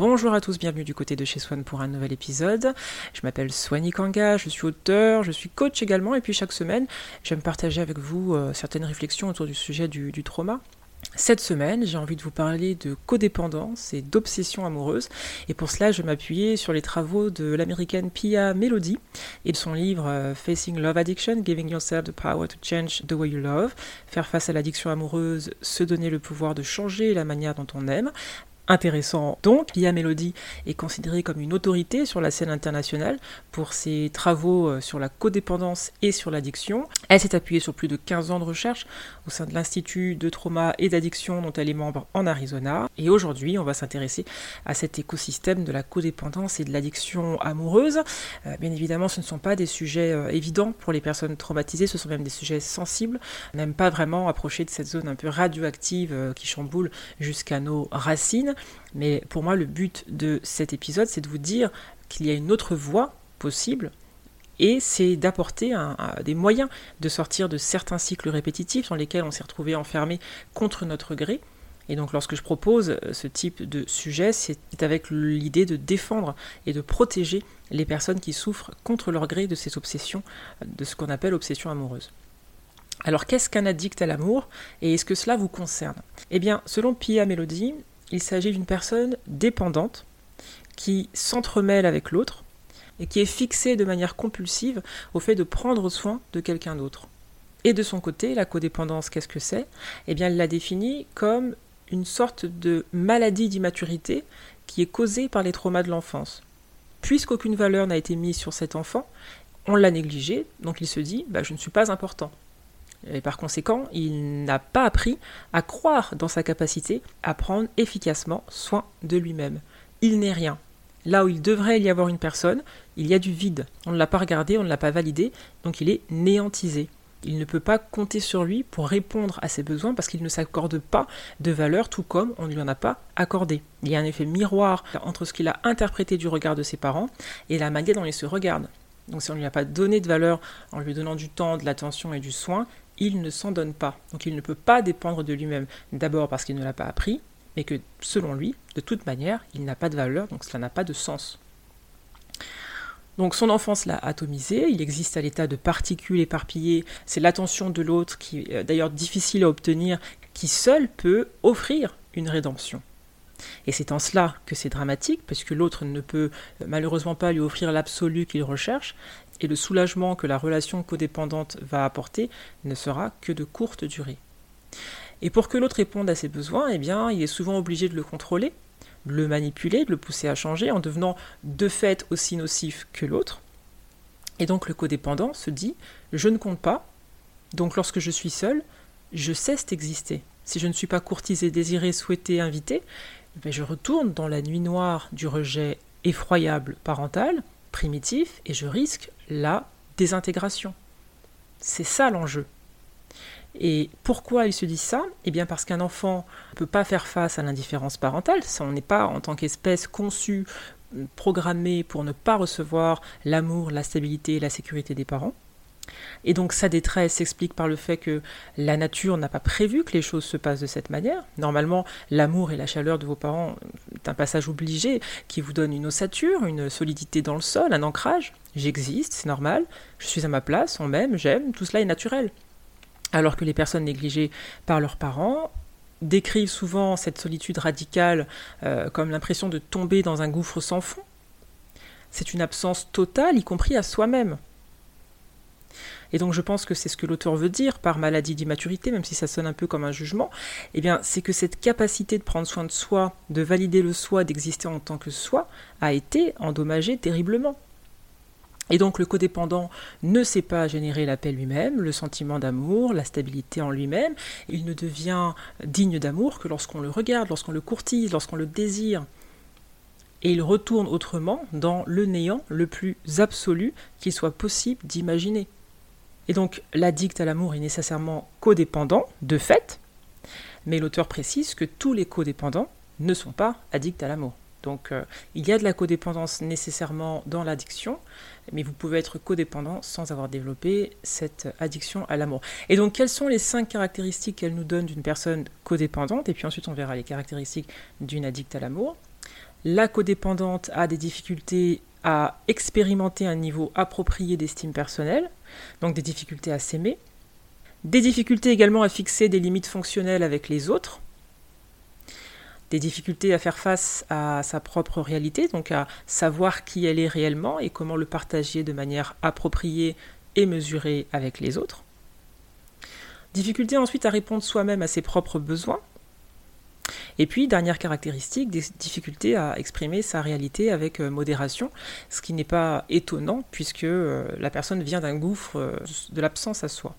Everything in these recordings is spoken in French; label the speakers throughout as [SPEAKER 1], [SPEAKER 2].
[SPEAKER 1] Bonjour à tous, bienvenue du côté de chez Swan pour un nouvel épisode. Je m'appelle Swani Kanga, je suis auteur, je suis coach également, et puis chaque semaine, j'aime partager avec vous euh, certaines réflexions autour du sujet du, trauma. Cette semaine, j'ai envie de vous parler de codépendance et d'obsession amoureuse. Et pour cela, je vais m'appuyer sur les travaux de l'américaine Pia Melody et de son livre euh, Facing Love Addiction, Giving Yourself the Power to Change the Way You Love. Faire face à l'addiction amoureuse, se donner le pouvoir de changer la manière dont on aime, intéressant. Donc, Lia Melody est considérée comme une autorité sur la scène internationale pour ses travaux euh, sur la codépendance et sur l'addiction. Elle s'est appuyée sur plus de 15 ans de recherche au sein de l'Institut de trauma et d'addiction dont elle est membre en Arizona. Et aujourd'hui, on va s'intéresser à cet écosystème de la codépendance et de l'addiction amoureuse. Euh, bien évidemment, ce ne sont pas des sujets euh, évidents pour les personnes traumatisées, ce sont même des sujets sensibles. On n'aime pas vraiment approcher de cette zone un peu radioactive qui chamboule jusqu'à nos racines. Mais pour moi, le but de cet épisode, c'est de vous dire qu'il y a une autre voie possible et c'est d'apporter des moyens de sortir de certains cycles répétitifs dans lesquels on s'est retrouvé enfermé contre notre gré. Et donc lorsque je propose euh, ce type de sujet, c'est avec l'idée de défendre et de protéger les personnes qui souffrent contre leur gré de ces obsessions, de ce qu'on appelle obsession amoureuse. Alors qu'est-ce qu'un addict à l'amour et est-ce que cela vous concerne? Eh bien, selon Pia Melody, il s'agit d'une personne dépendante qui s'entremêle avec l'autre et qui est fixée de manière compulsive au fait de prendre soin de quelqu'un d'autre. Et de son côté, la codépendance, qu'est-ce que c'est? Eh bien, elle la définit comme une sorte de maladie d'immaturité qui est causée par les traumas de l'enfance. Puisqu'aucune valeur n'a été mise sur cet enfant, on l'a négligé, donc il se dit bah, je ne suis pas important. Et par conséquent, il n'a pas appris à croire dans sa capacité à prendre efficacement soin de lui-même. Il n'est rien. Là où il devrait y avoir une personne, il y a du vide. On ne l'a pas regardé, on ne l'a pas validé, donc il est néantisé. Il ne peut pas compter sur lui pour répondre à ses besoins parce qu'il ne s'accorde pas de valeur tout comme on ne lui en a pas accordé. Il y a un effet miroir entre ce qu'il a interprété du regard de ses parents et la manière dont il se regarde. Donc si on ne lui a pas donné de valeur en lui donnant du temps, de l'attention et du soin, il ne s'en donne pas. Donc il ne peut pas dépendre de lui-même. D'abord parce qu'il ne l'a pas appris, mais que selon lui, de toute manière, il n'a pas de valeur, donc cela n'a pas de sens. Donc son enfance l'a atomisé, il existe à l'état de particules éparpillées, c'est l'attention de l'autre qui est d'ailleurs difficile à obtenir, qui seul peut offrir une rédemption. Et c'est en cela que c'est dramatique, parce que l'autre ne peut malheureusement pas lui offrir l'absolu qu'il recherche, et le soulagement que la relation codépendante va apporter ne sera que de courte durée. Et pour que l'autre réponde à ses besoins, eh bien, il est souvent obligé de le contrôler, de le manipuler, de le pousser à changer en devenant de fait aussi nocif que l'autre. Et donc le codépendant se dit je ne compte pas, donc lorsque je suis seul, je cesse d'exister. Si je ne suis pas courtisé, désiré, souhaité, invité, eh je retourne dans la nuit noire du rejet effroyable parental, primitif, et je risque la désintégration. C'est ça l'enjeu. Et pourquoi il se dit ça? Eh bien parce qu'un enfant ne peut pas faire face à l'indifférence parentale, on n'est pas en tant qu'espèce conçu, programmé pour ne pas recevoir l'amour, la stabilité et la sécurité des parents. Et donc sa détresse s'explique par le fait que la nature n'a pas prévu que les choses se passent de cette manière. Normalement, l'amour et la chaleur de vos parents est un passage obligé qui vous donne une ossature, une solidité dans le sol, un ancrage. J'existe, c'est normal, je suis à ma place, on m'aime, j'aime, tout cela est naturel. Alors que les personnes négligées par leurs parents décrivent souvent cette solitude radicale euh, comme l'impression de tomber dans un gouffre sans fond. C'est une absence totale, y compris à soi-même. Et donc je pense que c'est ce que l'auteur veut dire par maladie d'immaturité, même si ça sonne un peu comme un jugement, eh bien c'est que cette capacité de prendre soin de soi, de valider le soi, d'exister en tant que soi, a été endommagée terriblement. Et donc le codépendant ne sait pas générer la paix lui-même, le sentiment d'amour, la stabilité en lui-même. Il ne devient digne d'amour que lorsqu'on le regarde, lorsqu'on le courtise, lorsqu'on le désire. Et il retourne autrement dans le néant le plus absolu qu'il soit possible d'imaginer. Et donc l'addict à l'amour est nécessairement codépendant, de fait, mais l'auteur précise que tous les codépendants ne sont pas addicts à l'amour. Donc euh, il y a de la codépendance nécessairement dans l'addiction, mais vous pouvez être codépendant sans avoir développé cette addiction à l'amour. Et donc quelles sont les cinq caractéristiques qu'elle nous donne d'une personne codépendante? Et puis ensuite on verra les caractéristiques d'une addict à l'amour. La codépendante a des difficultés à expérimenter un niveau approprié d'estime personnelle, donc des difficultés à s'aimer, des difficultés également à fixer des limites fonctionnelles avec les autres, des difficultés à faire face à sa propre réalité, donc à savoir qui elle est réellement et comment le partager de manière appropriée et mesurée avec les autres. Difficulté ensuite à répondre soi-même à ses propres besoins. Et puis, dernière caractéristique, des difficultés à exprimer sa réalité avec euh, modération, ce qui n'est pas étonnant puisque euh, la personne vient d'un gouffre euh, de l'absence à soi.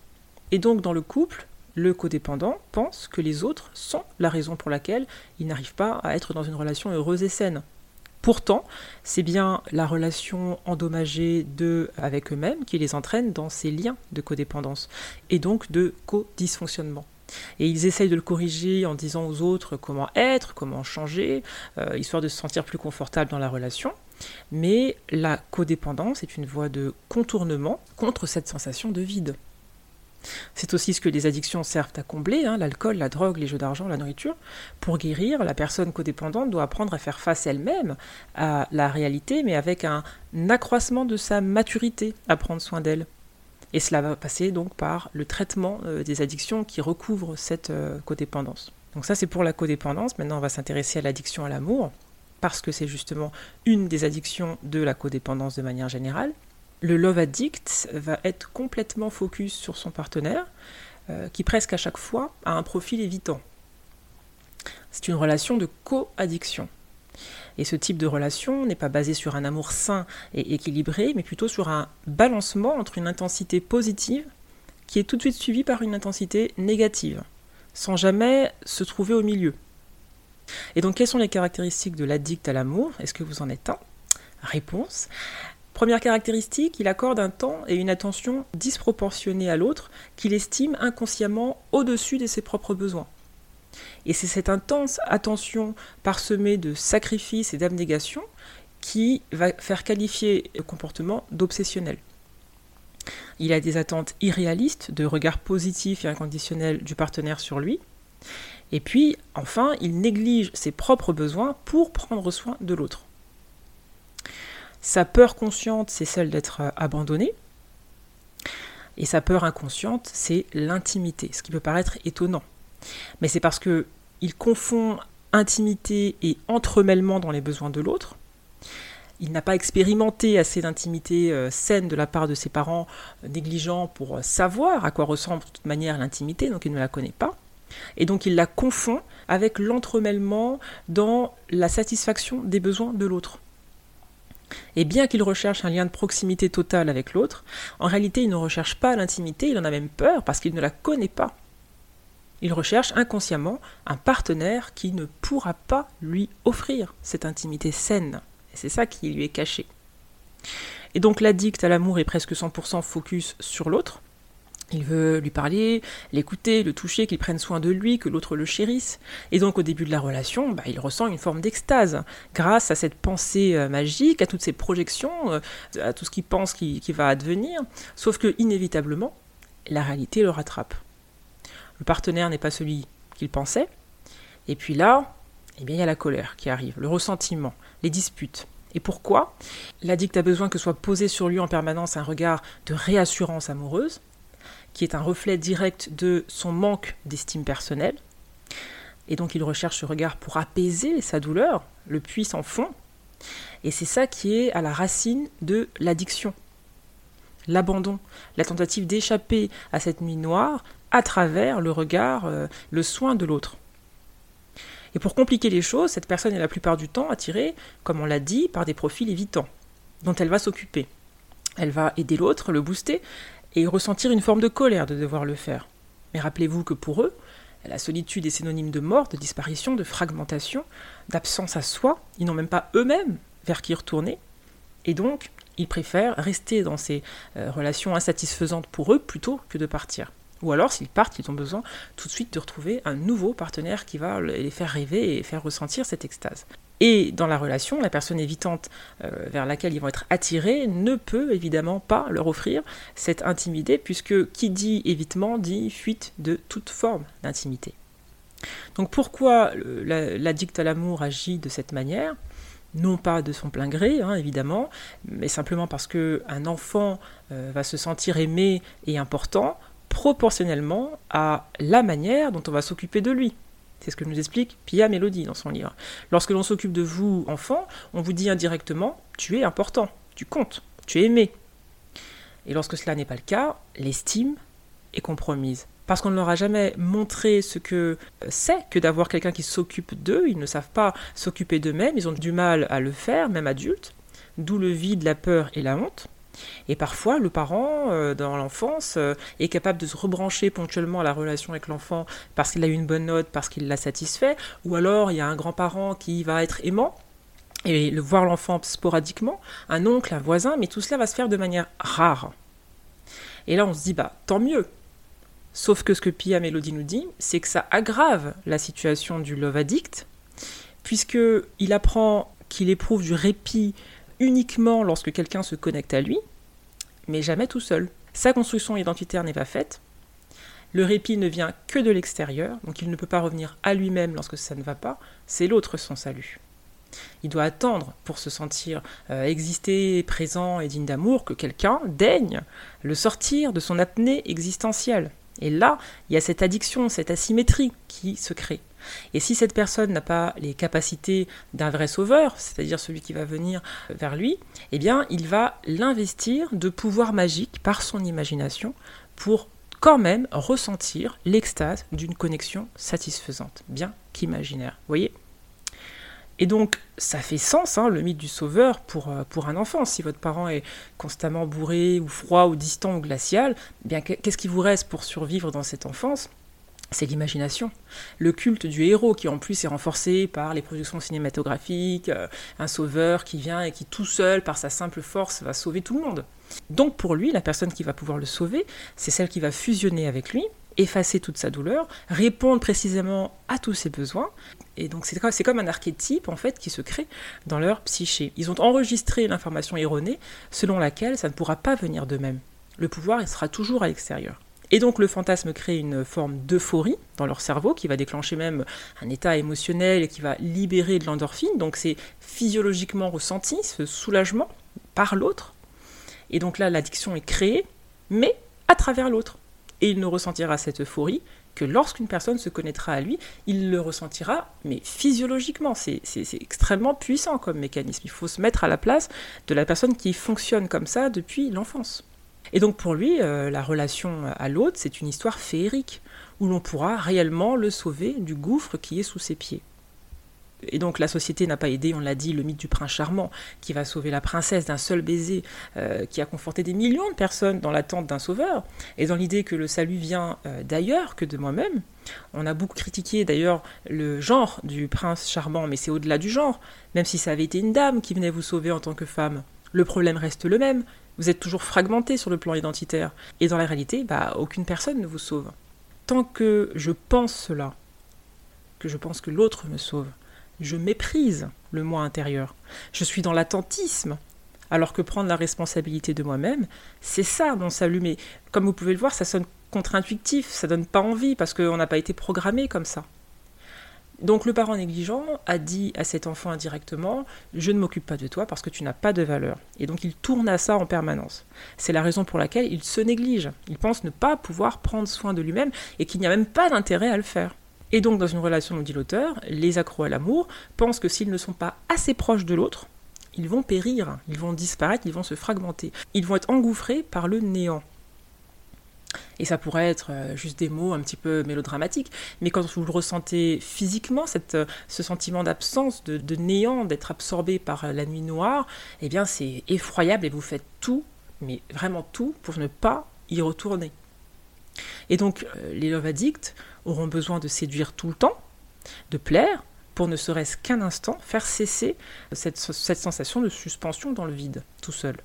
[SPEAKER 1] Et donc, dans le couple, le codépendant pense que les autres sont la raison pour laquelle il n'arrive pas à être dans une relation heureuse et saine. Pourtant, c'est bien la relation endommagée d'eux avec eux-mêmes qui les entraîne dans ces liens de codépendance et donc de co-dysfonctionnement. Et ils essayent de le corriger en disant aux autres comment être, comment changer, euh, histoire de se sentir plus confortable dans la relation. Mais la codépendance est une voie de contournement contre cette sensation de vide. C'est aussi ce que les addictions servent à combler, hein, l'alcool, la drogue, les jeux d'argent, la nourriture. Pour guérir, la personne codépendante doit apprendre à faire face elle-même à la réalité, mais avec un accroissement de sa maturité à prendre soin d'elle. Et cela va passer donc par le traitement euh, des addictions qui recouvrent cette euh, codépendance. Donc ça c'est pour la codépendance, maintenant on va s'intéresser à l'addiction à l'amour, parce que c'est justement une des addictions de la codépendance de manière générale le love addict va être complètement focus sur son partenaire, euh, qui presque à chaque fois a un profil évitant. C'est une relation de co-addiction. Et ce type de relation n'est pas basé sur un amour sain et équilibré, mais plutôt sur un balancement entre une intensité positive qui est tout de suite suivie par une intensité négative, sans jamais se trouver au milieu. Et donc, quelles sont les caractéristiques de l'addict à l'amour? Est-ce que vous en êtes un? Réponse. Première caractéristique, il accorde un temps et une attention disproportionnés à l'autre qu'il estime inconsciemment au-dessus de ses propres besoins. Et c'est cette intense attention parsemée de sacrifices et d'abnégation qui va faire qualifier le comportement d'obsessionnel. Il a des attentes irréalistes de regard positif et inconditionnel du partenaire sur lui. Et puis, enfin, il néglige ses propres besoins pour prendre soin de l'autre. Sa peur consciente, c'est celle d'être abandonné. Et sa peur inconsciente, c'est l'intimité, ce qui peut paraître étonnant. Mais c'est parce que il confond intimité et entremêlement dans les besoins de l'autre. Il n'a pas expérimenté assez d'intimité euh, saine de la part de ses parents euh, négligents pour savoir à quoi ressemble de toute manière l'intimité, donc il ne la connaît pas. Et donc il la confond avec l'entremêlement dans la satisfaction des besoins de l'autre. Et bien qu'il recherche un lien de proximité totale avec l'autre, en réalité il ne recherche pas l'intimité, il en a même peur parce qu'il ne la connaît pas. Il recherche inconsciemment un partenaire qui ne pourra pas lui offrir cette intimité saine. Et c'est ça qui lui est caché. Et donc l'addict à l'amour est presque 100% focus sur l'autre, il veut lui parler, l'écouter, le toucher, qu'il prenne soin de lui, que l'autre le chérisse. Et donc au début de la relation, bah, il ressent une forme d'extase grâce à cette pensée euh, magique, à toutes ces projections, euh, à tout ce qu'il pense qui, qui, va advenir. Sauf que inévitablement, la réalité le rattrape. Le partenaire n'est pas celui qu'il pensait. Et puis là, eh bien, il y a la colère qui arrive, le ressentiment, les disputes. Et pourquoi? L'addict a besoin que soit posé sur lui en permanence un regard de réassurance amoureuse qui est un reflet direct de son manque d'estime personnelle. Et donc il recherche ce regard pour apaiser sa douleur, le puits sans fond. Et c'est ça qui est à la racine de l'addiction. L'abandon, la tentative d'échapper à cette nuit noire à travers le regard, euh, le soin de l'autre. Et pour compliquer les choses, cette personne est la plupart du temps attirée, comme on l'a dit, par des profils évitants, dont elle va s'occuper. Elle va aider l'autre, le booster, et ressentir une forme de colère de devoir le faire. Mais rappelez-vous que pour eux, la solitude est synonyme de mort, de disparition, de fragmentation, d'absence à soi. Ils n'ont même pas eux-mêmes vers qui retourner. Et donc, Ils préfèrent rester dans ces euh, relations insatisfaisantes pour eux plutôt que de partir. Ou alors, s'ils partent, ils ont besoin tout de suite de retrouver un nouveau partenaire qui va les faire rêver et faire ressentir cette extase. Et dans la relation, la personne évitante euh, vers laquelle ils vont être attirés ne peut évidemment pas leur offrir cette intimité, puisque qui dit évitement dit fuite de toute forme d'intimité. Donc pourquoi l'addict à l'amour agit de cette manière? Non pas de son plein gré, hein, évidemment, mais simplement parce qu'un enfant euh, va se sentir aimé et important proportionnellement à la manière dont on va s'occuper de lui. C'est ce que nous explique Pia Mélodie dans son livre. Lorsque l'on s'occupe de vous, enfant, on vous dit indirectement tu es important, tu comptes, tu es aimé. Et lorsque cela n'est pas le cas, l'estime est compromise. Parce qu'on ne leur a jamais montré ce que c'est que d'avoir quelqu'un qui s'occupe d'eux. Ils ne savent pas s'occuper d'eux-mêmes, ils ont du mal à le faire, même adultes. D'où le vide, la peur et la honte. Et parfois, le parent, euh, dans l'enfance, euh, est capable de se rebrancher ponctuellement à la relation avec l'enfant parce qu'il a eu une bonne note, parce qu'il l'a satisfait, ou alors il y a un grand-parent qui va être aimant et le voir l'enfant sporadiquement, un oncle, un voisin, mais tout cela va se faire de manière rare. Et là, on se dit, bah, tant mieux. Sauf que ce que Pia Mélodie nous dit, c'est que ça aggrave la situation du love addict, puisqu'il apprend qu'il éprouve du répit uniquement lorsque quelqu'un se connecte à lui, mais jamais tout seul. Sa construction identitaire n'est pas faite. Le répit ne vient que de l'extérieur, donc il ne peut pas revenir à lui-même lorsque ça ne va pas, c'est l'autre son salut. Il doit attendre pour se sentir euh, exister, présent et digne d'amour que quelqu'un daigne le sortir de son apnée existentielle. Et là, il y a cette addiction, cette asymétrie qui se crée. Et si cette personne n'a pas les capacités d'un vrai sauveur, c'est-à-dire celui qui va venir vers lui, eh bien, il va l'investir de pouvoirs magiques par son imagination pour quand même ressentir l'extase d'une connexion satisfaisante, bien qu'imaginaire. Voyez? Et donc, ça fait sens, hein, le mythe du sauveur, pour, euh, pour un enfant. Si votre parent est constamment bourré, ou froid, ou distant, ou glacial, eh bien qu'est-ce qui vous reste pour survivre dans cette enfance? C'est l'imagination. Le culte du héros qui en plus est renforcé par les productions cinématographiques, euh, un sauveur qui vient et qui tout seul, par sa simple force, va sauver tout le monde. Donc pour lui, la personne qui va pouvoir le sauver, c'est celle qui va fusionner avec lui, effacer toute sa douleur, répondre précisément à tous ses besoins. Et donc c'est comme un archétype en fait qui se crée dans leur psyché. Ils ont enregistré l'information erronée selon laquelle ça ne pourra pas venir d'eux-mêmes. Le pouvoir il sera toujours à l'extérieur. Et donc le fantasme crée une forme d'euphorie dans leur cerveau qui va déclencher même un état émotionnel et qui va libérer de l'endorphine. Donc c'est physiologiquement ressenti, ce soulagement par l'autre. Et donc là, l'addiction est créée, mais à travers l'autre. Et il ne ressentira cette euphorie que lorsqu'une personne se connaîtra à lui, il le ressentira, mais physiologiquement. C'est extrêmement puissant comme mécanisme. Il faut se mettre à la place de la personne qui fonctionne comme ça depuis l'enfance. Et donc pour lui, euh, la relation à l'autre, c'est une histoire féerique, où l'on pourra réellement le sauver du gouffre qui est sous ses pieds. Et donc la société n'a pas aidé, on l'a dit, le mythe du prince charmant, qui va sauver la princesse d'un seul baiser, euh, qui a conforté des millions de personnes dans l'attente d'un sauveur, et dans l'idée que le salut vient euh, d'ailleurs que de moi-même. On a beaucoup critiqué d'ailleurs le genre du prince charmant, mais c'est au-delà du genre, même si ça avait été une dame qui venait vous sauver en tant que femme. Le problème reste le même, vous êtes toujours fragmenté sur le plan identitaire. Et dans la réalité, bah, aucune personne ne vous sauve. Tant que je pense cela, que je pense que l'autre me sauve, je méprise le moi intérieur. Je suis dans l'attentisme. Alors que prendre la responsabilité de moi-même, c'est ça mon salut. Mais comme vous pouvez le voir, ça sonne contre-intuitif, ça donne pas envie parce qu'on n'a pas été programmé comme ça. Donc le parent négligent a dit à cet enfant indirectement Je ne m'occupe pas de toi parce que tu n'as pas de valeur. Et donc il tourne à ça en permanence. C'est la raison pour laquelle il se néglige. Il pense ne pas pouvoir prendre soin de lui-même et qu'il n'y a même pas d'intérêt à le faire. Et donc dans une relation, nous dit l'auteur, les accros à l'amour pensent que s'ils ne sont pas assez proches de l'autre, ils vont périr, ils vont disparaître, ils vont se fragmenter, ils vont être engouffrés par le néant. Et ça pourrait être euh, juste des mots un petit peu mélodramatiques, mais quand vous le ressentez physiquement, euh, ce sentiment d'absence, de, néant, d'être absorbé par euh, la nuit noire, eh bien c'est effroyable et vous faites tout, mais vraiment tout, pour ne pas y retourner. Et donc les love addicts auront besoin de séduire tout le temps, de plaire, pour ne serait-ce qu'un instant faire cesser cette, sensation de suspension dans le vide, tout seul.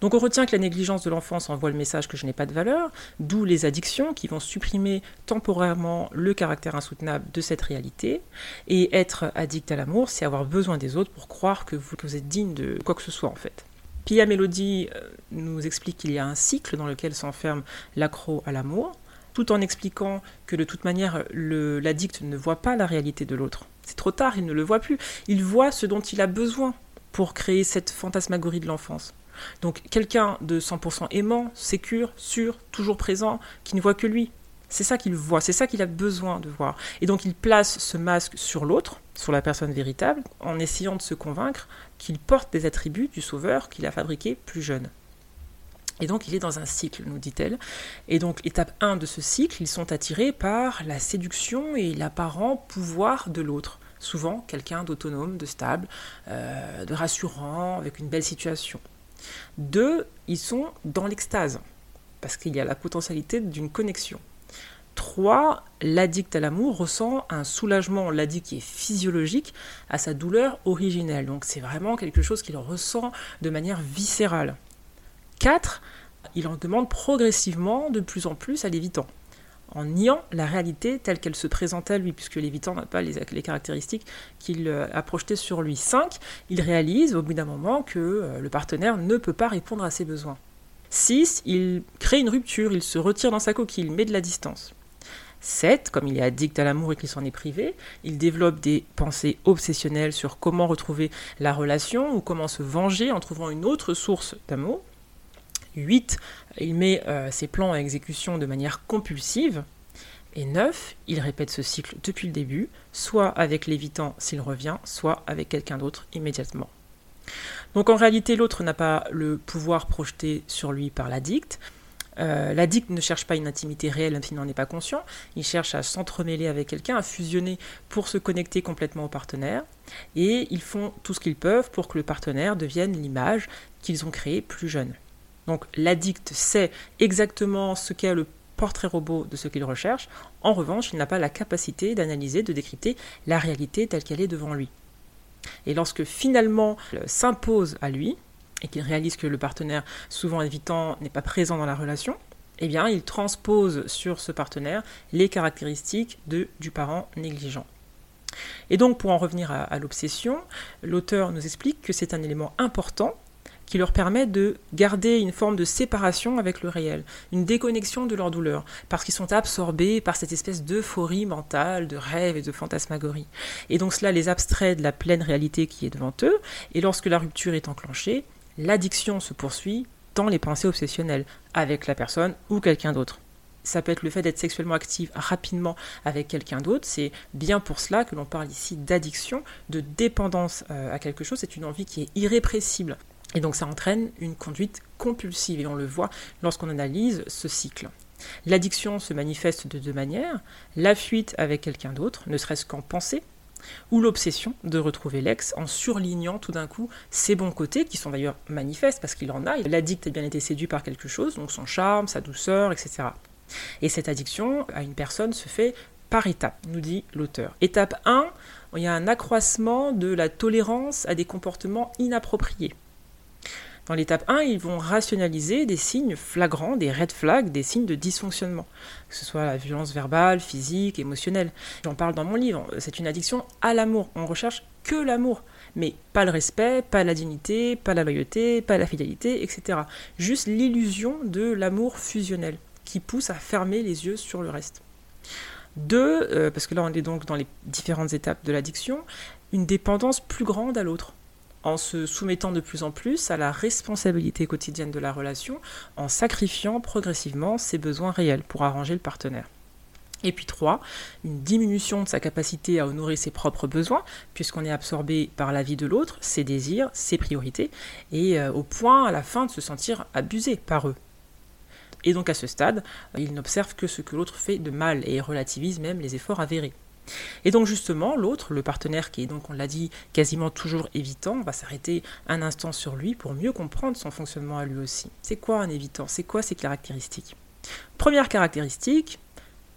[SPEAKER 1] Donc on retient que la négligence de l'enfance envoie le message que je n'ai pas de valeur, d'où les addictions qui vont supprimer temporairement le caractère insoutenable de cette réalité. Et être addict à l'amour, c'est avoir besoin des autres pour croire que vous, êtes digne de quoi que ce soit en fait. Pia Mélodie euh, nous explique qu'il y a un cycle dans lequel s'enferme l'accro à l'amour, tout en expliquant que de toute manière l'addict ne voit pas la réalité de l'autre. C'est trop tard, il ne le voit plus. Il voit ce dont il a besoin pour créer cette fantasmagorie de l'enfance. Donc quelqu'un de 100% aimant, sécure, sûr, toujours présent, qui ne voit que lui. C'est ça qu'il voit, c'est ça qu'il a besoin de voir. Et donc il place ce masque sur l'autre, sur la personne véritable, en essayant de se convaincre qu'il porte des attributs du sauveur qu'il a fabriqué plus jeune. Et donc il est dans un cycle, nous dit-elle. Et donc étape 1 de ce cycle, ils sont attirés par la séduction et l'apparent pouvoir de l'autre. Souvent quelqu'un d'autonome, de stable, euh, de rassurant, avec une belle situation. Deux, ils sont dans l'extase, parce qu'il y a la potentialité d'une connexion. Trois, l'addict à l'amour ressent un soulagement, l'addict qui est physiologique, à sa douleur originelle. Donc c'est vraiment quelque chose qu'il ressent de manière viscérale. Quatre, il en demande progressivement de plus en plus à l'évitant en niant la réalité telle qu'elle se présente à lui, puisque l'évitant n'a pas les, caractéristiques qu'il euh, a projetées sur lui. 5. Il réalise au bout d'un moment que euh, le partenaire ne peut pas répondre à ses besoins. 6. Il crée une rupture, il se retire dans sa coquille, il met de la distance. 7. Comme il est addict à l'amour et qu'il s'en est privé, il développe des pensées obsessionnelles sur comment retrouver la relation ou comment se venger en trouvant une autre source d'amour. 8, il met euh, ses plans à exécution de manière compulsive. Et 9, il répète ce cycle depuis le début, soit avec l'évitant s'il revient, soit avec quelqu'un d'autre immédiatement. Donc en réalité, l'autre n'a pas le pouvoir projeté sur lui par l'addict. Euh, l'addict ne cherche pas une intimité réelle même s'il n'en est pas conscient. Il cherche à s'entremêler avec quelqu'un, à fusionner pour se connecter complètement au partenaire. Et ils font tout ce qu'ils peuvent pour que le partenaire devienne l'image qu'ils ont créée plus jeune. Donc l'addict sait exactement ce qu'est le portrait robot de ce qu'il recherche. En revanche, il n'a pas la capacité d'analyser, de décrypter la réalité telle qu'elle est devant lui. Et lorsque finalement s'impose à lui, et qu'il réalise que le partenaire, souvent évitant, n'est pas présent dans la relation, eh bien, il transpose sur ce partenaire les caractéristiques du parent négligent. Et donc, pour en revenir à l'obsession, l'auteur nous explique que c'est un élément important qui leur permet de garder une forme de séparation avec le réel, une déconnexion de leur douleur, parce qu'ils sont absorbés par cette espèce d'euphorie mentale, de rêve et de fantasmagorie. Et donc cela les abstrait de la pleine réalité qui est devant eux, et lorsque la rupture est enclenchée, l'addiction se poursuit dans les pensées obsessionnelles, avec la personne ou quelqu'un d'autre ça peut être le fait d'être sexuellement active rapidement avec quelqu'un d'autre. C'est bien pour cela que l'on parle ici d'addiction, de dépendance euh, à quelque chose. C'est une envie qui est irrépressible. Et donc ça entraîne une conduite compulsive, et on le voit lorsqu'on analyse ce cycle. L'addiction se manifeste de deux manières, la fuite avec quelqu'un d'autre, ne serait-ce qu'en pensée, ou l'obsession de retrouver l'ex en surlignant tout d'un coup ses bons côtés, qui sont d'ailleurs manifestes parce qu'il en a. L'addict a bien été séduit par quelque chose, donc son charme, sa douceur, etc. Et cette addiction à une personne se fait par étapes, nous dit l'auteur. Étape 1, il y a un accroissement de la tolérance à des comportements inappropriés. Dans l'étape 1, ils vont rationaliser des signes flagrants, des red flags, des signes de dysfonctionnement, que ce soit la violence verbale, physique, émotionnelle. J'en parle dans mon livre, c'est une addiction à l'amour. On recherche que l'amour, mais pas le respect, pas la dignité, pas la loyauté, pas la fidélité, etc. Juste l'illusion de l'amour fusionnel qui pousse à fermer les yeux sur le reste. Deux, euh, parce que là on est donc dans les différentes étapes de l'addiction, une dépendance plus grande à l'autre en se soumettant de plus en plus à la responsabilité quotidienne de la relation, en sacrifiant progressivement ses besoins réels pour arranger le partenaire. Et puis trois, une diminution de sa capacité à honorer ses propres besoins, puisqu'on est absorbé par la vie de l'autre, ses désirs, ses priorités, et euh, au point à la fin de se sentir abusé par eux. Et donc à ce stade, il n'observe que ce que l'autre fait de mal et relativise même les efforts avérés. Et donc justement, l'autre, le partenaire qui est donc, on l'a dit, quasiment toujours évitant, va s'arrêter un instant sur lui pour mieux comprendre son fonctionnement à lui aussi. C'est quoi un évitant? C'est quoi ses caractéristiques? Première caractéristique,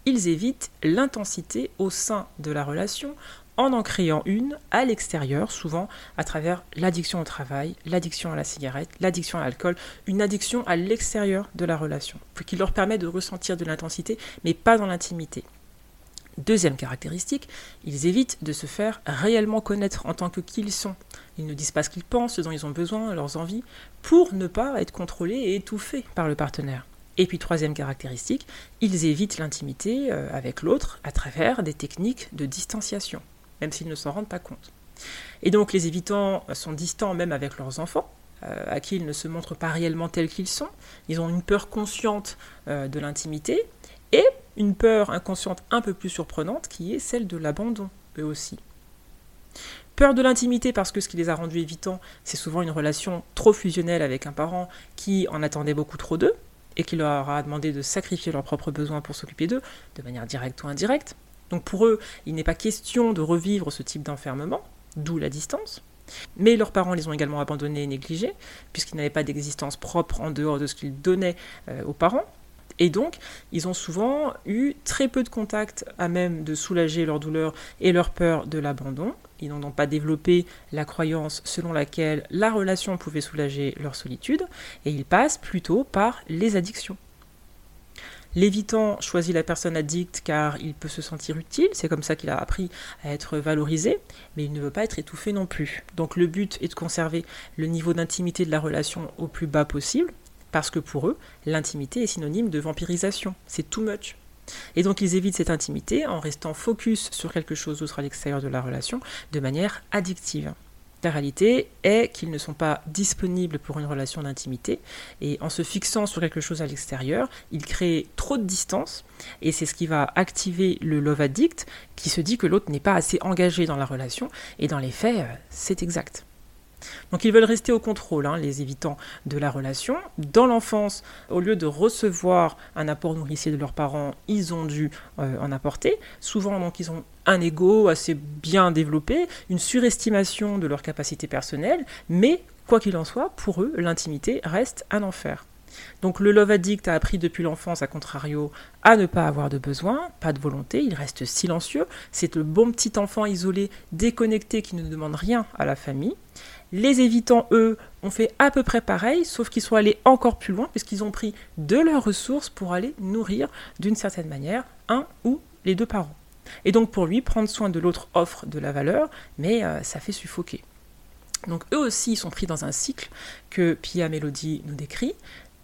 [SPEAKER 1] ils évitent l'intensité au sein de la relation en en créant une à l'extérieur, souvent à travers l'addiction au travail, l'addiction à la cigarette, l'addiction à l'alcool, une addiction à l'extérieur de la relation, qui leur permet de ressentir de l'intensité, mais pas dans l'intimité. Deuxième caractéristique, ils évitent de se faire réellement connaître en tant que qui ils sont. Ils ne disent pas ce qu'ils pensent, ce dont ils ont besoin, leurs envies, pour ne pas être contrôlés et étouffés par le partenaire. Et puis troisième caractéristique, ils évitent l'intimité euh, avec l'autre à travers des techniques de distanciation, même s'ils ne s'en rendent pas compte. Et donc les évitants sont distants même avec leurs enfants, euh, à qui ils ne se montrent pas réellement tels qu'ils sont. Ils ont une peur consciente euh, de l'intimité et une peur inconsciente un peu plus surprenante qui est celle de l'abandon, eux aussi. Peur de l'intimité parce que ce qui les a rendus évitants, c'est souvent une relation trop fusionnelle avec un parent qui en attendait beaucoup trop d'eux, et qui leur a demandé de sacrifier leurs propres besoins pour s'occuper d'eux, de manière directe ou indirecte. Donc pour eux, il n'est pas question de revivre ce type d'enfermement, d'où la distance. Mais leurs parents les ont également abandonnés et négligés, puisqu'ils n'avaient pas d'existence propre en dehors de ce qu'ils donnaient euh, aux parents. Et donc, ils ont souvent eu très peu de contact à même de soulager leur douleur et leur peur de l'abandon. Ils n'ont donc pas développé la croyance selon laquelle la relation pouvait soulager leur solitude, et ils passent plutôt par les addictions. L'évitant choisit la personne addicte car il peut se sentir utile, c'est comme ça qu'il a appris à être valorisé, mais il ne veut pas être étouffé non plus. Donc le but est de conserver le niveau d'intimité de la relation au plus bas possible, parce que pour eux, l'intimité est synonyme de vampirisation, c'est too much. Et donc ils évitent cette intimité en restant focus sur quelque chose d'autre à l'extérieur de la relation de manière addictive. La réalité est qu'ils ne sont pas disponibles pour une relation d'intimité et en se fixant sur quelque chose à l'extérieur, ils créent trop de distance et c'est ce qui va activer le love addict qui se dit que l'autre n'est pas assez engagé dans la relation et dans les faits, euh, c'est exact. Donc ils veulent rester au contrôle, hein, les évitants de la relation. Dans l'enfance, au lieu de recevoir un apport nourricier de leurs parents, ils ont dû euh, en apporter. Souvent, donc, ils ont un ego assez bien développé, une surestimation de leurs capacités personnelles, mais quoi qu'il en soit, pour eux, l'intimité reste un enfer. Donc le love addict a appris depuis l'enfance, à contrario, à ne pas avoir de besoin, pas de volonté, il reste silencieux, c'est le bon petit enfant isolé, déconnecté, qui ne demande rien à la famille. Les évitants, eux, ont fait à peu près pareil, sauf qu'ils sont allés encore plus loin, puisqu'ils ont pris de leurs ressources pour aller nourrir, d'une certaine manière, un ou les deux parents. Et donc pour lui, prendre soin de l'autre offre de la valeur, mais euh, ça fait suffoquer. Donc eux aussi sont pris dans un cycle que Pia Mélodie nous décrit.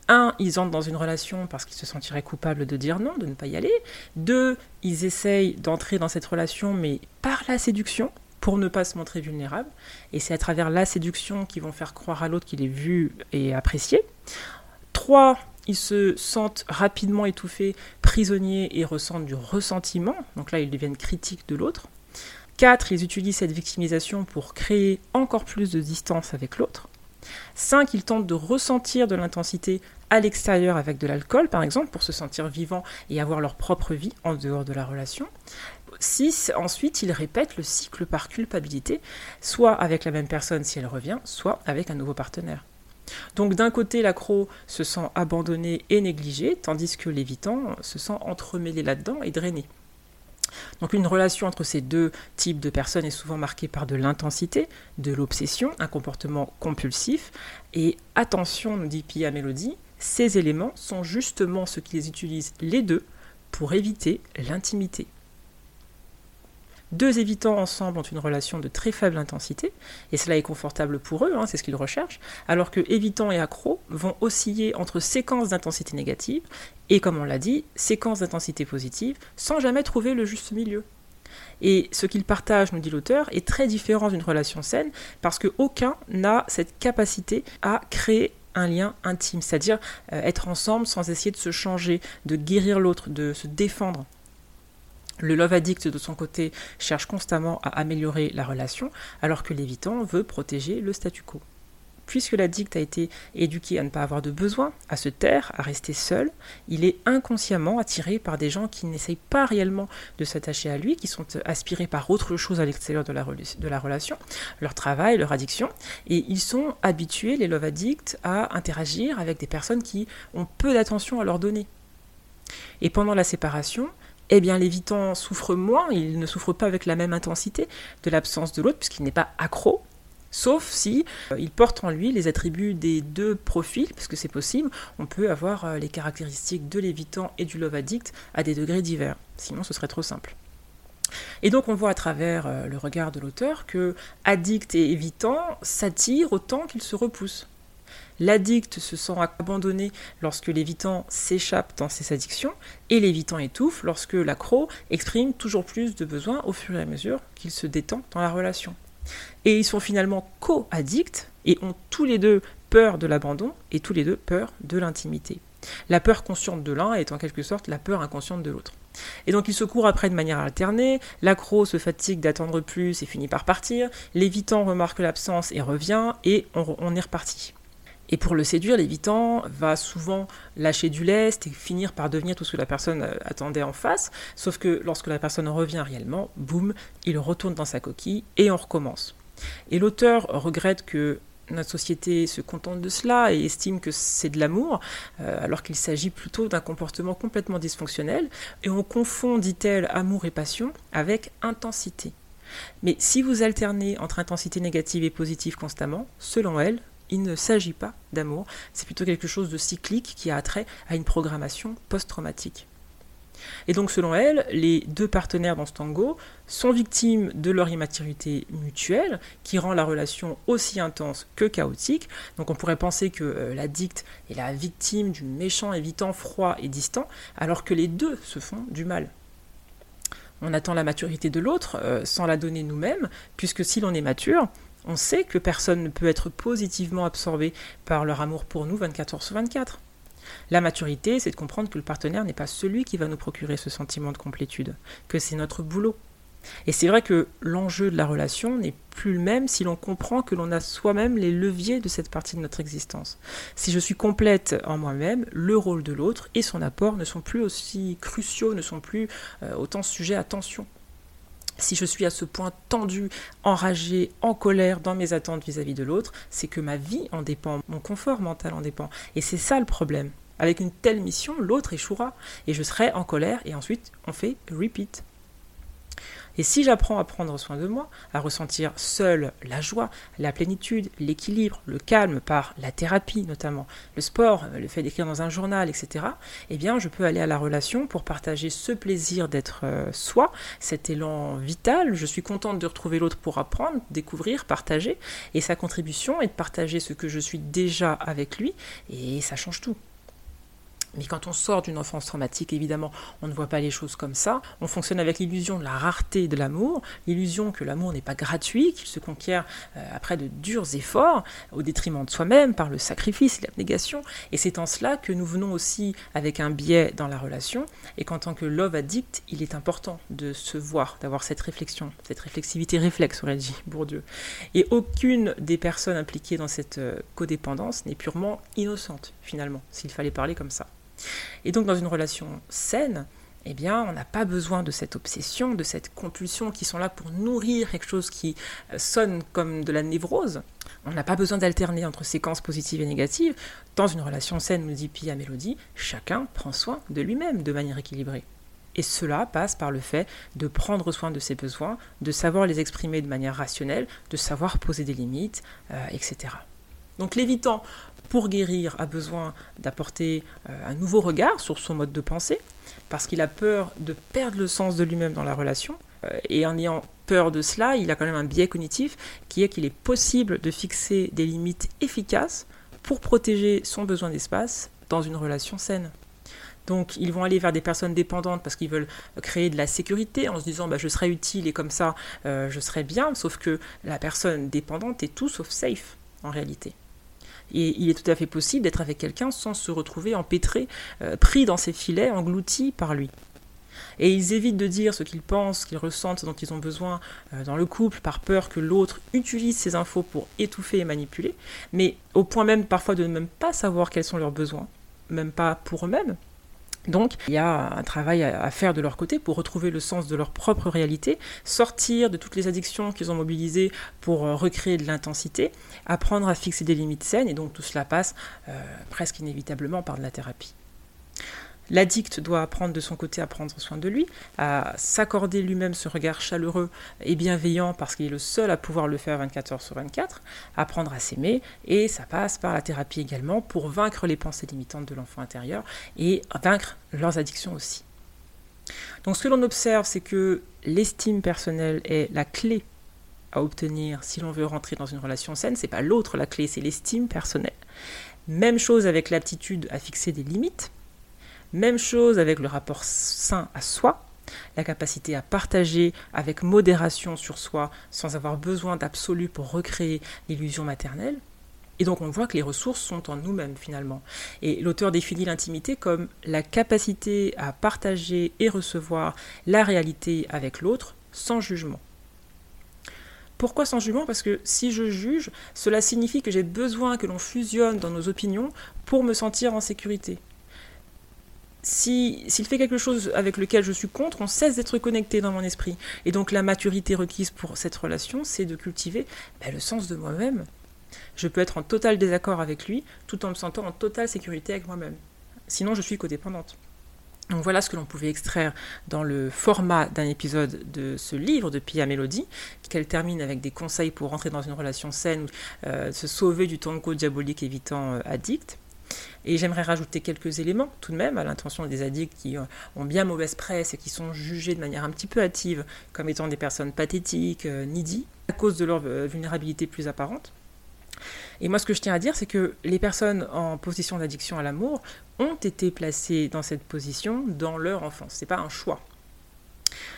[SPEAKER 1] Un, ils entrent dans une relation parce qu'ils se sentiraient coupables de dire non, de ne pas y aller. Deux, ils essayent d'entrer dans cette relation, mais par la séduction, pour ne pas se montrer vulnérable. Et c'est à travers la séduction qu'ils vont faire croire à l'autre qu'il est vu et apprécié. Trois, ils se sentent rapidement étouffés, prisonniers et ressentent du ressentiment. Donc là, ils deviennent critiques de l'autre. Quatre, ils utilisent cette victimisation pour créer encore plus de distance avec l'autre. Cinq, ils tentent de ressentir de l'intensité à l'extérieur avec de l'alcool, par exemple, pour se sentir vivant et avoir leur propre vie en dehors de la relation. 6. Ensuite, il répète le cycle par culpabilité, soit avec la même personne si elle revient, soit avec un nouveau partenaire. Donc d'un côté, l'accro se sent abandonné et négligé, tandis que l'évitant se sent entremêlé là-dedans et drainé. Donc une relation entre ces deux types de personnes est souvent marquée par de l'intensité, de l'obsession, un comportement compulsif. Et attention, nous dit Pia Mélodie, ces éléments sont justement ceux qui les utilisent les deux pour éviter l'intimité. Deux évitants ensemble ont une relation de très faible intensité, et cela est confortable pour eux, hein, c'est ce qu'ils recherchent, alors que évitants et accros vont osciller entre séquences d'intensité négative et, comme on l'a dit, séquences d'intensité positive, sans jamais trouver le juste milieu. Et ce qu'ils partagent, nous dit l'auteur, est très différent d'une relation saine, parce qu'aucun n'a cette capacité à créer un lien intime, c'est-à-dire euh, être ensemble sans essayer de se changer, de guérir l'autre, de se défendre. Le love addict, de son côté, cherche constamment à améliorer la relation, alors que l'évitant veut protéger le statu quo. Puisque l'addict a été éduqué à ne pas avoir de besoin, à se taire, à rester seul, il est inconsciemment attiré par des gens qui n'essayent pas réellement de s'attacher à lui, qui sont aspirés par autre chose à l'extérieur de la, de la relation, leur travail, leur addiction, et ils sont habitués, les love addicts, à interagir avec des personnes qui ont peu d'attention à leur donner. Et pendant la séparation, eh bien l'évitant souffre moins, il ne souffre pas avec la même intensité de l'absence de l'autre puisqu'il n'est pas accro, sauf si euh, il porte en lui les attributs des deux profils, parce que c'est possible, on peut avoir euh, les caractéristiques de l'évitant et du love addict à des degrés divers, sinon ce serait trop simple. Et donc on voit à travers euh, le regard de l'auteur que addict et évitant s'attirent autant qu'ils se repoussent. L'addict se sent abandonné lorsque l'évitant s'échappe dans ses addictions, et l'évitant étouffe lorsque l'accro exprime toujours plus de besoins au fur et à mesure qu'il se détend dans la relation. Et ils sont finalement co-addicts et ont tous les deux peur de l'abandon et tous les deux peur de l'intimité. La peur consciente de l'un est en quelque sorte la peur inconsciente de l'autre. Et donc ils se courent après de manière alternée, l'accro se fatigue d'attendre plus et finit par partir, l'évitant remarque l'absence et revient, et on, on est reparti. Et pour le séduire, l'évitant va souvent lâcher du lest et finir par devenir tout ce que la personne euh, attendait en face, sauf que lorsque la personne revient réellement, boum, il retourne dans sa coquille et on recommence. Et l'auteur regrette que notre société se contente de cela et estime que c'est de l'amour, euh, alors qu'il s'agit plutôt d'un comportement complètement dysfonctionnel, et on confond, dit-elle, amour et passion avec intensité. Mais si vous alternez entre intensité négative et positive constamment, selon elle, il ne s'agit pas d'amour, c'est plutôt quelque chose de cyclique qui a trait à une programmation post-traumatique. Et donc selon elle, les deux partenaires dans ce tango sont victimes de leur immaturité mutuelle qui rend la relation aussi intense que chaotique. Donc on pourrait penser que euh, l'addict est la victime du méchant évitant froid et distant, alors que les deux se font du mal. On attend la maturité de l'autre euh, sans la donner nous-mêmes, puisque si l'on est mature, on sait que personne ne peut être positivement absorbé par leur amour pour nous 24 heures sur 24. La maturité, c'est de comprendre que le partenaire n'est pas celui qui va nous procurer ce sentiment de complétude, que c'est notre boulot. Et c'est vrai que l'enjeu de la relation n'est plus le même si l'on comprend que l'on a soi-même les leviers de cette partie de notre existence. Si je suis complète en moi-même, le rôle de l'autre et son apport ne sont plus aussi cruciaux, ne sont plus euh, autant sujets à tension si je suis à ce point tendu, enragé, en colère dans mes attentes vis-à-vis de l'autre, c'est que ma vie en dépend, mon confort mental en dépend. Et c'est ça le problème. Avec une telle mission, l'autre échouera. Et je serai en colère et ensuite on fait repeat. Et si j'apprends à prendre soin de moi, à ressentir seul la joie, la plénitude, l'équilibre, le calme par la thérapie notamment, le sport, le fait d'écrire dans un journal, etc., eh bien je peux aller à la relation pour partager ce plaisir d'être euh, soi, cet élan vital. Je suis contente de retrouver l'autre pour apprendre, découvrir, partager. Et sa contribution est de partager ce que je suis déjà avec lui, et ça change tout. Mais quand on sort d'une enfance traumatique, évidemment, on ne voit pas les choses comme ça. On fonctionne avec l'illusion de la rareté de l'amour, l'illusion que l'amour n'est pas gratuit, qu'il se conquiert euh, après de durs efforts, au détriment de soi-même, par le sacrifice et l'abnégation. Et c'est en cela que nous venons aussi avec un biais dans la relation, et qu'en tant que love addict, il est important de se voir, d'avoir cette réflexion, cette réflexivité réflexe, aurait dit Bourdieu. Et aucune des personnes impliquées dans cette euh, codépendance n'est purement innocente, finalement, s'il fallait parler comme ça. Et donc dans une relation saine, eh bien, on n'a pas besoin de cette obsession, de cette compulsion qui sont là pour nourrir quelque chose qui euh, sonne comme de la névrose. On n'a pas besoin d'alterner entre séquences positives et négatives. Dans une relation saine, nous dit Pia Mélodie, chacun prend soin de lui-même de manière équilibrée. Et cela passe par le fait de prendre soin de ses besoins, de savoir les exprimer de manière rationnelle, de savoir poser des limites, euh, etc. Donc l'évitant pour guérir, a besoin d'apporter euh, un nouveau regard sur son mode de pensée, parce qu'il a peur de perdre le sens de lui-même dans la relation. Euh, et en ayant peur de cela, il a quand même un biais cognitif qui est qu'il est possible de fixer des limites efficaces pour protéger son besoin d'espace dans une relation saine. Donc ils vont aller vers des personnes dépendantes parce qu'ils veulent créer de la sécurité en se disant bah, je serai utile et comme ça euh, je serai bien, sauf que la personne dépendante est tout sauf safe en réalité. Et il est tout à fait possible d'être avec quelqu'un sans se retrouver empêtré, euh, pris dans ses filets, englouti par lui. Et ils évitent de dire ce qu'ils pensent, ce qu'ils ressentent, ce dont ils ont besoin euh, dans le couple, par peur que l'autre utilise ces infos pour étouffer et manipuler, mais au point même parfois de ne même pas savoir quels sont leurs besoins, même pas pour eux-mêmes, donc, il y a un travail à faire de leur côté pour retrouver le sens de leur propre réalité, sortir de toutes les addictions qu'ils ont mobilisées pour euh, recréer de l'intensité, apprendre à fixer des limites saines, et donc tout cela passe euh, presque inévitablement par de la thérapie. L'addict doit apprendre de son côté à prendre soin de lui, à s'accorder lui-même ce regard chaleureux et bienveillant parce qu'il est le seul à pouvoir le faire 24 heures sur 24, apprendre à s'aimer et ça passe par la thérapie également pour vaincre les pensées limitantes de l'enfant intérieur et vaincre leurs addictions aussi. Donc ce que l'on observe, c'est que l'estime personnelle est la clé à obtenir si l'on veut rentrer dans une relation saine. C'est pas l'autre la clé, c'est l'estime personnelle. Même chose avec l'aptitude à fixer des limites même chose avec le rapport sain à soi, la capacité à partager avec modération sur soi sans avoir besoin d'absolu pour recréer l'illusion maternelle. Et donc on voit que les ressources sont en nous-mêmes finalement. Et l'auteur définit l'intimité comme la capacité à partager et recevoir la réalité avec l'autre sans jugement. Pourquoi sans jugement? Parce que si je juge, cela signifie que j'ai besoin que l'on fusionne dans nos opinions pour me sentir en sécurité s'il fait quelque chose avec lequel je suis contre, on cesse d'être connecté dans mon esprit. Et donc la maturité requise pour cette relation, c'est de cultiver ben, le sens de moi-même. Je peux être en total désaccord avec lui, tout en me sentant en totale sécurité avec moi-même. Sinon, je suis codépendante. Donc voilà ce que l'on pouvait extraire dans le format d'un épisode de ce livre de Pia Mélodie, qu'elle termine avec des conseils pour rentrer dans une relation saine, euh, se sauver du tango diabolique évitant euh, addict. Et j'aimerais rajouter quelques éléments tout de même à l'intention des addicts qui euh, ont bien mauvaise presse et qui sont jugés de manière un petit peu hâtive comme étant des personnes pathétiques, euh, needy, à cause de leur euh, vulnérabilité plus apparente. Et moi, ce que je tiens à dire, c'est que les personnes en position d'addiction à l'amour ont été placées dans cette position dans leur enfance. Ce n'est pas un choix.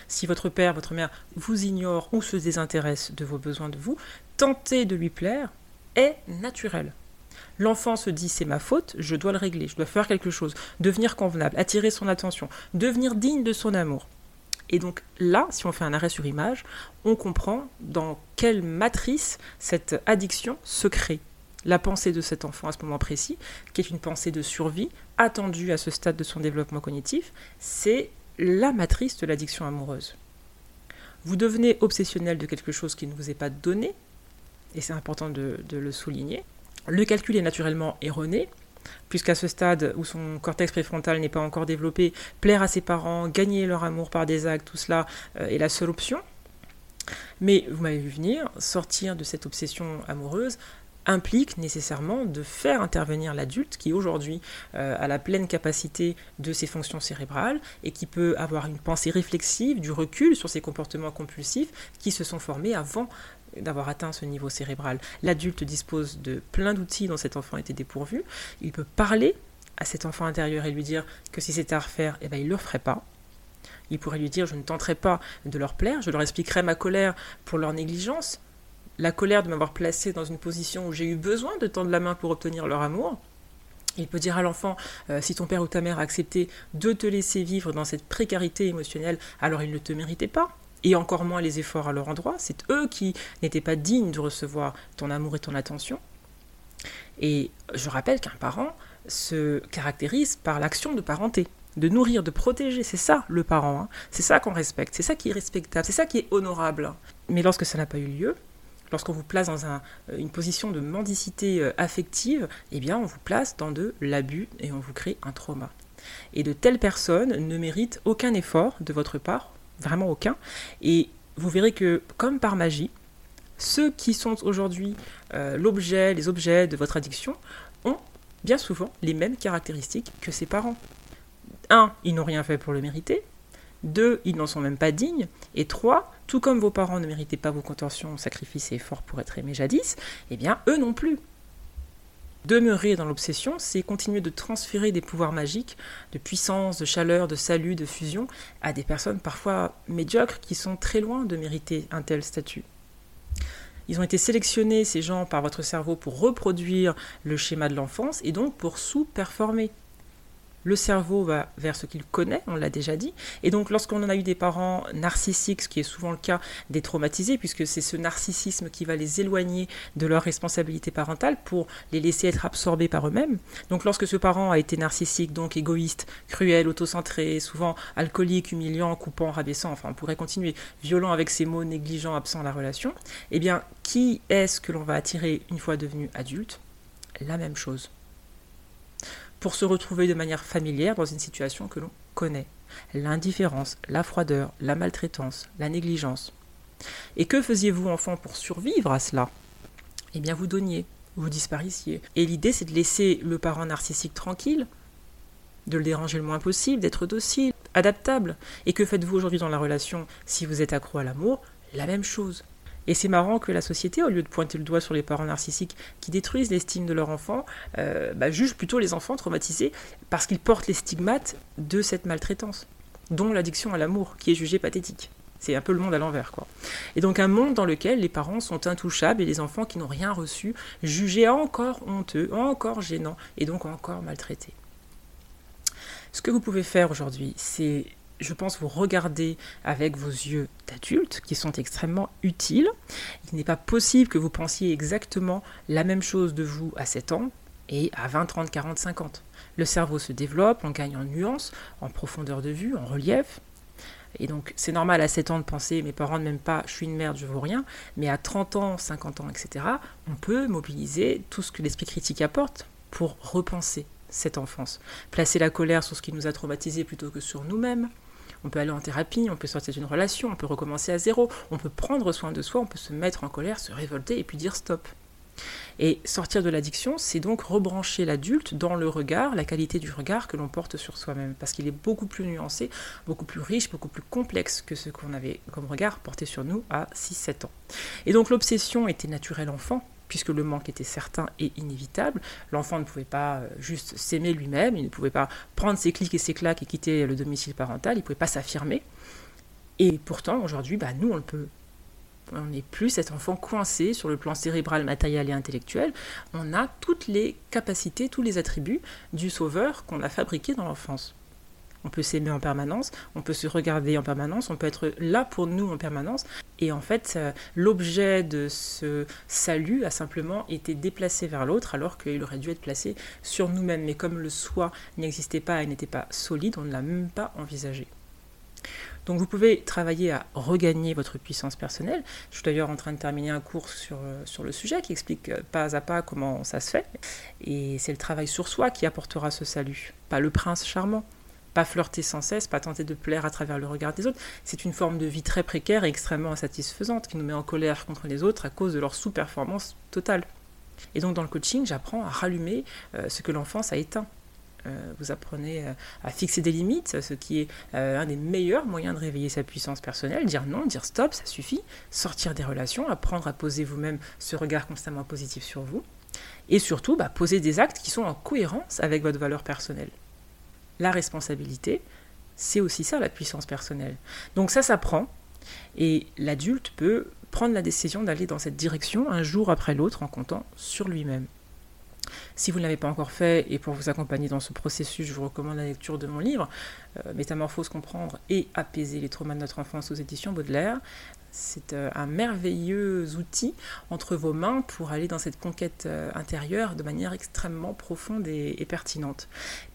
[SPEAKER 1] Si votre père, votre mère vous ignore ou se désintéresse de vos besoins de vous, tenter de lui plaire est naturel. L'enfant se dit c'est ma faute, je dois le régler, je dois faire quelque chose, devenir convenable, attirer son attention, devenir digne de son amour. Et donc là, si on fait un arrêt sur image, on comprend dans quelle matrice cette addiction se crée. La pensée de cet enfant à ce moment précis, qui est une pensée de survie, attendue à ce stade de son développement cognitif, c'est la matrice de l'addiction amoureuse. Vous devenez obsessionnel de quelque chose qui ne vous est pas donné, et c'est important de, le souligner, le calcul est naturellement erroné, puisqu'à ce stade où son cortex préfrontal n'est pas encore développé, plaire à ses parents, gagner leur amour par des actes, tout cela euh, est la seule option. Mais vous m'avez vu venir, sortir de cette obsession amoureuse implique nécessairement de faire intervenir l'adulte qui aujourd'hui euh, a la pleine capacité de ses fonctions cérébrales et qui peut avoir une pensée réflexive, du recul sur ses comportements compulsifs qui se sont formés avant d'avoir atteint ce niveau cérébral. L'adulte dispose de plein d'outils dont cet enfant était dépourvu. Il peut parler à cet enfant intérieur et lui dire que si c'était à refaire, eh ben, il ne le referait pas. Il pourrait lui dire je ne tenterai pas de leur plaire, je leur expliquerai ma colère pour leur négligence, la colère de m'avoir placé dans une position où j'ai eu besoin de tendre la main pour obtenir leur amour. Il peut dire à l'enfant, euh, si ton père ou ta mère a accepté de te laisser vivre dans cette précarité émotionnelle, alors il ne te méritait pas et encore moins les efforts à leur endroit. C'est eux qui n'étaient pas dignes de recevoir ton amour et ton attention. Et je rappelle qu'un parent se caractérise par l'action de parenté, de nourrir, de protéger. C'est ça le parent. Hein. C'est ça qu'on respecte. C'est ça qui est respectable. C'est ça qui est honorable. Mais lorsque ça n'a pas eu lieu, lorsqu'on vous place dans un, une position de mendicité euh, affective, eh bien on vous place dans de l'abus et on vous crée un trauma. Et de telles personnes ne méritent aucun effort de votre part vraiment aucun. Et vous verrez que, comme par magie, ceux qui sont aujourd'hui euh, l'objet, les objets de votre addiction, ont bien souvent les mêmes caractéristiques que ses parents. Un, ils n'ont rien fait pour le mériter. Deux, ils n'en sont même pas dignes. Et trois, tout comme vos parents ne méritaient pas vos contorsions, sacrifices et efforts pour être aimés jadis, eh bien, eux non plus. Demeurer dans l'obsession, c'est continuer de transférer des pouvoirs magiques, de puissance, de chaleur, de salut, de fusion, à des personnes parfois médiocres qui sont très loin de mériter un tel statut. Ils ont été sélectionnés, ces gens, par votre cerveau pour reproduire le schéma de l'enfance et donc pour sous-performer le cerveau va vers ce qu'il connaît, on l'a déjà dit. Et donc lorsqu'on en a eu des parents narcissiques, ce qui est souvent le cas des traumatisés, puisque c'est ce narcissisme qui va les éloigner de leur responsabilité parentale pour les laisser être absorbés par eux-mêmes. Donc lorsque ce parent a été narcissique, donc égoïste, cruel, autocentré, souvent alcoolique, humiliant, coupant, rabaissant, enfin on pourrait continuer, violent avec ses mots, négligent, absent la relation, eh bien qui est-ce que l'on va attirer une fois devenu adulte? La même chose. Pour se retrouver de manière familière dans une situation que l'on connaît. L'indifférence, la froideur, la maltraitance, la négligence. Et que faisiez-vous enfant pour survivre à cela? Eh bien vous donniez, vous disparissiez. Et l'idée c'est de laisser le parent narcissique tranquille, de le déranger le moins possible, d'être docile, adaptable. Et que faites-vous aujourd'hui dans la relation? Si vous êtes accro à l'amour La même chose. Et c'est marrant que la société, au lieu de pointer le doigt sur les parents narcissiques qui détruisent l'estime de leur enfant, euh, bah, juge plutôt les enfants traumatisés parce qu'ils portent les stigmates de cette maltraitance, dont l'addiction à l'amour, qui est jugée pathétique. C'est un peu le monde à l'envers, quoi. Et donc un monde dans lequel les parents sont intouchables et les enfants qui n'ont rien reçu, jugés encore honteux, encore gênants et donc encore maltraités. Ce que vous pouvez faire aujourd'hui, c'est je pense, vous regarder avec vos yeux d'adulte, qui sont extrêmement utiles. Il n'est pas possible que vous pensiez exactement la même chose de vous à 7 ans et à 20, 30, 40, 50. Le cerveau se développe, on gagne en nuances, en profondeur de vue, en relief. Et donc, c'est normal à 7 ans de penser mes parents ne m'aiment pas, je suis une merde, je vaux rien. Mais à 30 ans, 50 ans, etc., on peut mobiliser tout ce que l'esprit critique apporte pour repenser cette enfance. Placer la colère sur ce qui nous a traumatisés plutôt que sur nous-mêmes on peut aller en thérapie, on peut sortir d'une relation, on peut recommencer à zéro, on peut prendre soin de soi, on peut se mettre en colère, se révolter et puis dire stop. Et sortir de l'addiction, c'est donc rebrancher l'adulte dans le regard, la qualité du regard que l'on porte sur soi-même, parce qu'il est beaucoup plus nuancé, beaucoup plus riche, beaucoup plus complexe que ce qu'on avait comme regard porté sur nous à 6-7 ans. Et donc l'obsession était naturelle enfant, puisque le manque était certain et inévitable. L'enfant ne pouvait pas euh, juste s'aimer lui-même, il ne pouvait pas prendre ses clics et ses claques et quitter le domicile parental, il ne pouvait pas s'affirmer. Et pourtant, aujourd'hui, bah, nous, on le peut. On n'est plus cet enfant coincé sur le plan cérébral, matériel et intellectuel. On a toutes les capacités, tous les attributs du sauveur qu'on a fabriqué dans l'enfance. On peut s'aimer en permanence, on peut se regarder en permanence, on peut être là pour nous en permanence. Et en fait, euh, l'objet de ce salut a simplement été déplacé vers l'autre alors qu'il aurait dû être placé sur nous-mêmes. Mais comme le soi n'existait pas et n'était pas solide, on ne l'a même pas envisagé. Donc vous pouvez travailler à regagner votre puissance personnelle. Je suis d'ailleurs en train de terminer un cours sur, euh, le sujet qui explique euh, pas à pas comment ça se fait. Et c'est le travail sur soi qui apportera ce salut, pas le prince charmant pas flirter sans cesse, pas tenter de plaire à travers le regard des autres. C'est une forme de vie très précaire et extrêmement insatisfaisante qui nous met en colère contre les autres à cause de leur sous-performance totale. Et donc dans le coaching, j'apprends à rallumer euh, ce que l'enfance a éteint. Euh, vous apprenez euh, à fixer des limites, ce qui est un des meilleurs moyens de réveiller sa puissance personnelle, dire non, dire stop, ça suffit, sortir des relations, apprendre à poser vous-même ce regard constamment positif sur vous, et surtout bah, poser des actes qui sont en cohérence avec votre valeur personnelle la responsabilité, c'est aussi ça la puissance personnelle. Donc ça s'apprend et l'adulte peut prendre la décision d'aller dans cette direction un jour après l'autre en comptant sur lui-même. Si vous ne l'avez pas encore fait et pour vous accompagner dans ce processus, je vous recommande la lecture de mon livre euh, Métamorphose, comprendre et apaiser les traumas de notre enfance aux éditions Baudelaire. C'est euh, un merveilleux outil entre vos mains pour aller dans cette conquête euh, intérieure de manière extrêmement profonde et, pertinente.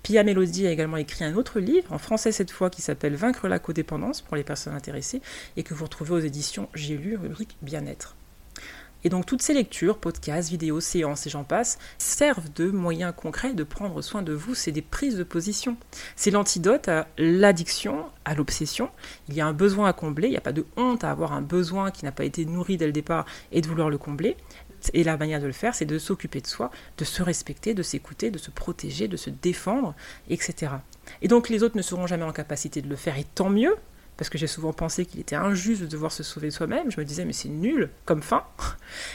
[SPEAKER 1] Pia Mélodie a également écrit un autre livre, en français cette fois, qui s'appelle Vaincre la codépendance pour les personnes intéressées et que vous retrouvez aux éditions J'ai lu, rubrique Bien-être. Et donc toutes ces lectures, podcasts, vidéos, séances et j'en passe, servent de moyens concrets de prendre soin de vous, c'est des prises de position. C'est l'antidote à l'addiction, à l'obsession. Il y a un besoin à combler, il n'y a pas de honte à avoir un besoin qui n'a pas été nourri dès le départ et de vouloir le combler. Et la manière de le faire, c'est de s'occuper de soi, de se respecter, de s'écouter, de se protéger, de se défendre, etc. Et donc les autres ne seront jamais en capacité de le faire, et tant mieux, parce que j'ai souvent pensé qu'il était injuste de devoir se sauver soi-même. Je me disais, mais c'est nul comme fin.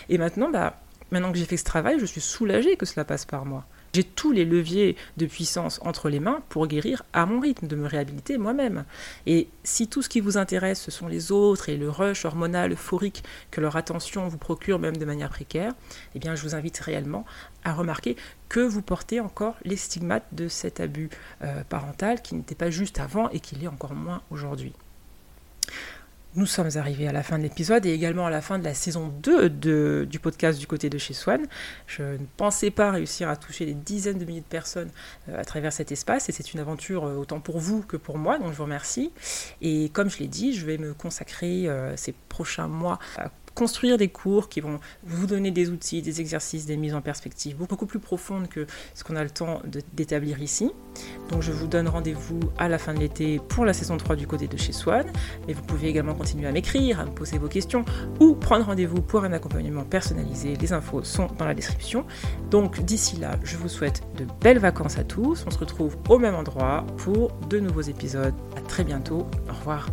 [SPEAKER 1] Et maintenant, bah, maintenant que j'ai fait ce travail, je suis soulagée que cela passe par moi. J'ai tous les leviers de puissance entre les mains pour guérir à mon rythme, de me réhabiliter moi-même. Et si tout ce qui vous intéresse, ce sont les autres et le rush hormonal euphorique que leur attention vous procure même de manière précaire, eh bien je vous invite réellement à remarquer que vous portez encore les stigmates de cet abus euh, parental qui n'était pas juste avant et qui l'est encore moins aujourd'hui. Nous sommes arrivés à la fin de l'épisode et également à la fin de la saison 2 de, du podcast du côté de chez Swan. Je ne pensais pas réussir à toucher des dizaines de milliers de personnes euh, à travers cet espace et c'est une aventure euh, autant pour vous que pour moi, donc je vous remercie. Et comme je l'ai dit, je vais me consacrer euh, ces prochains mois à construire des cours qui vont vous donner des outils, des exercices, des mises en perspective beaucoup plus profondes que ce qu'on a le temps d'établir ici. Donc je vous donne rendez-vous à la fin de l'été pour la saison 3 du côté de chez Swan. Mais vous pouvez également continuer à m'écrire, à me poser vos questions ou prendre rendez-vous pour un accompagnement personnalisé. Les infos sont dans la description. Donc d'ici là, je vous souhaite de belles vacances à tous. On se retrouve au même endroit pour de nouveaux épisodes. À très bientôt. Au revoir.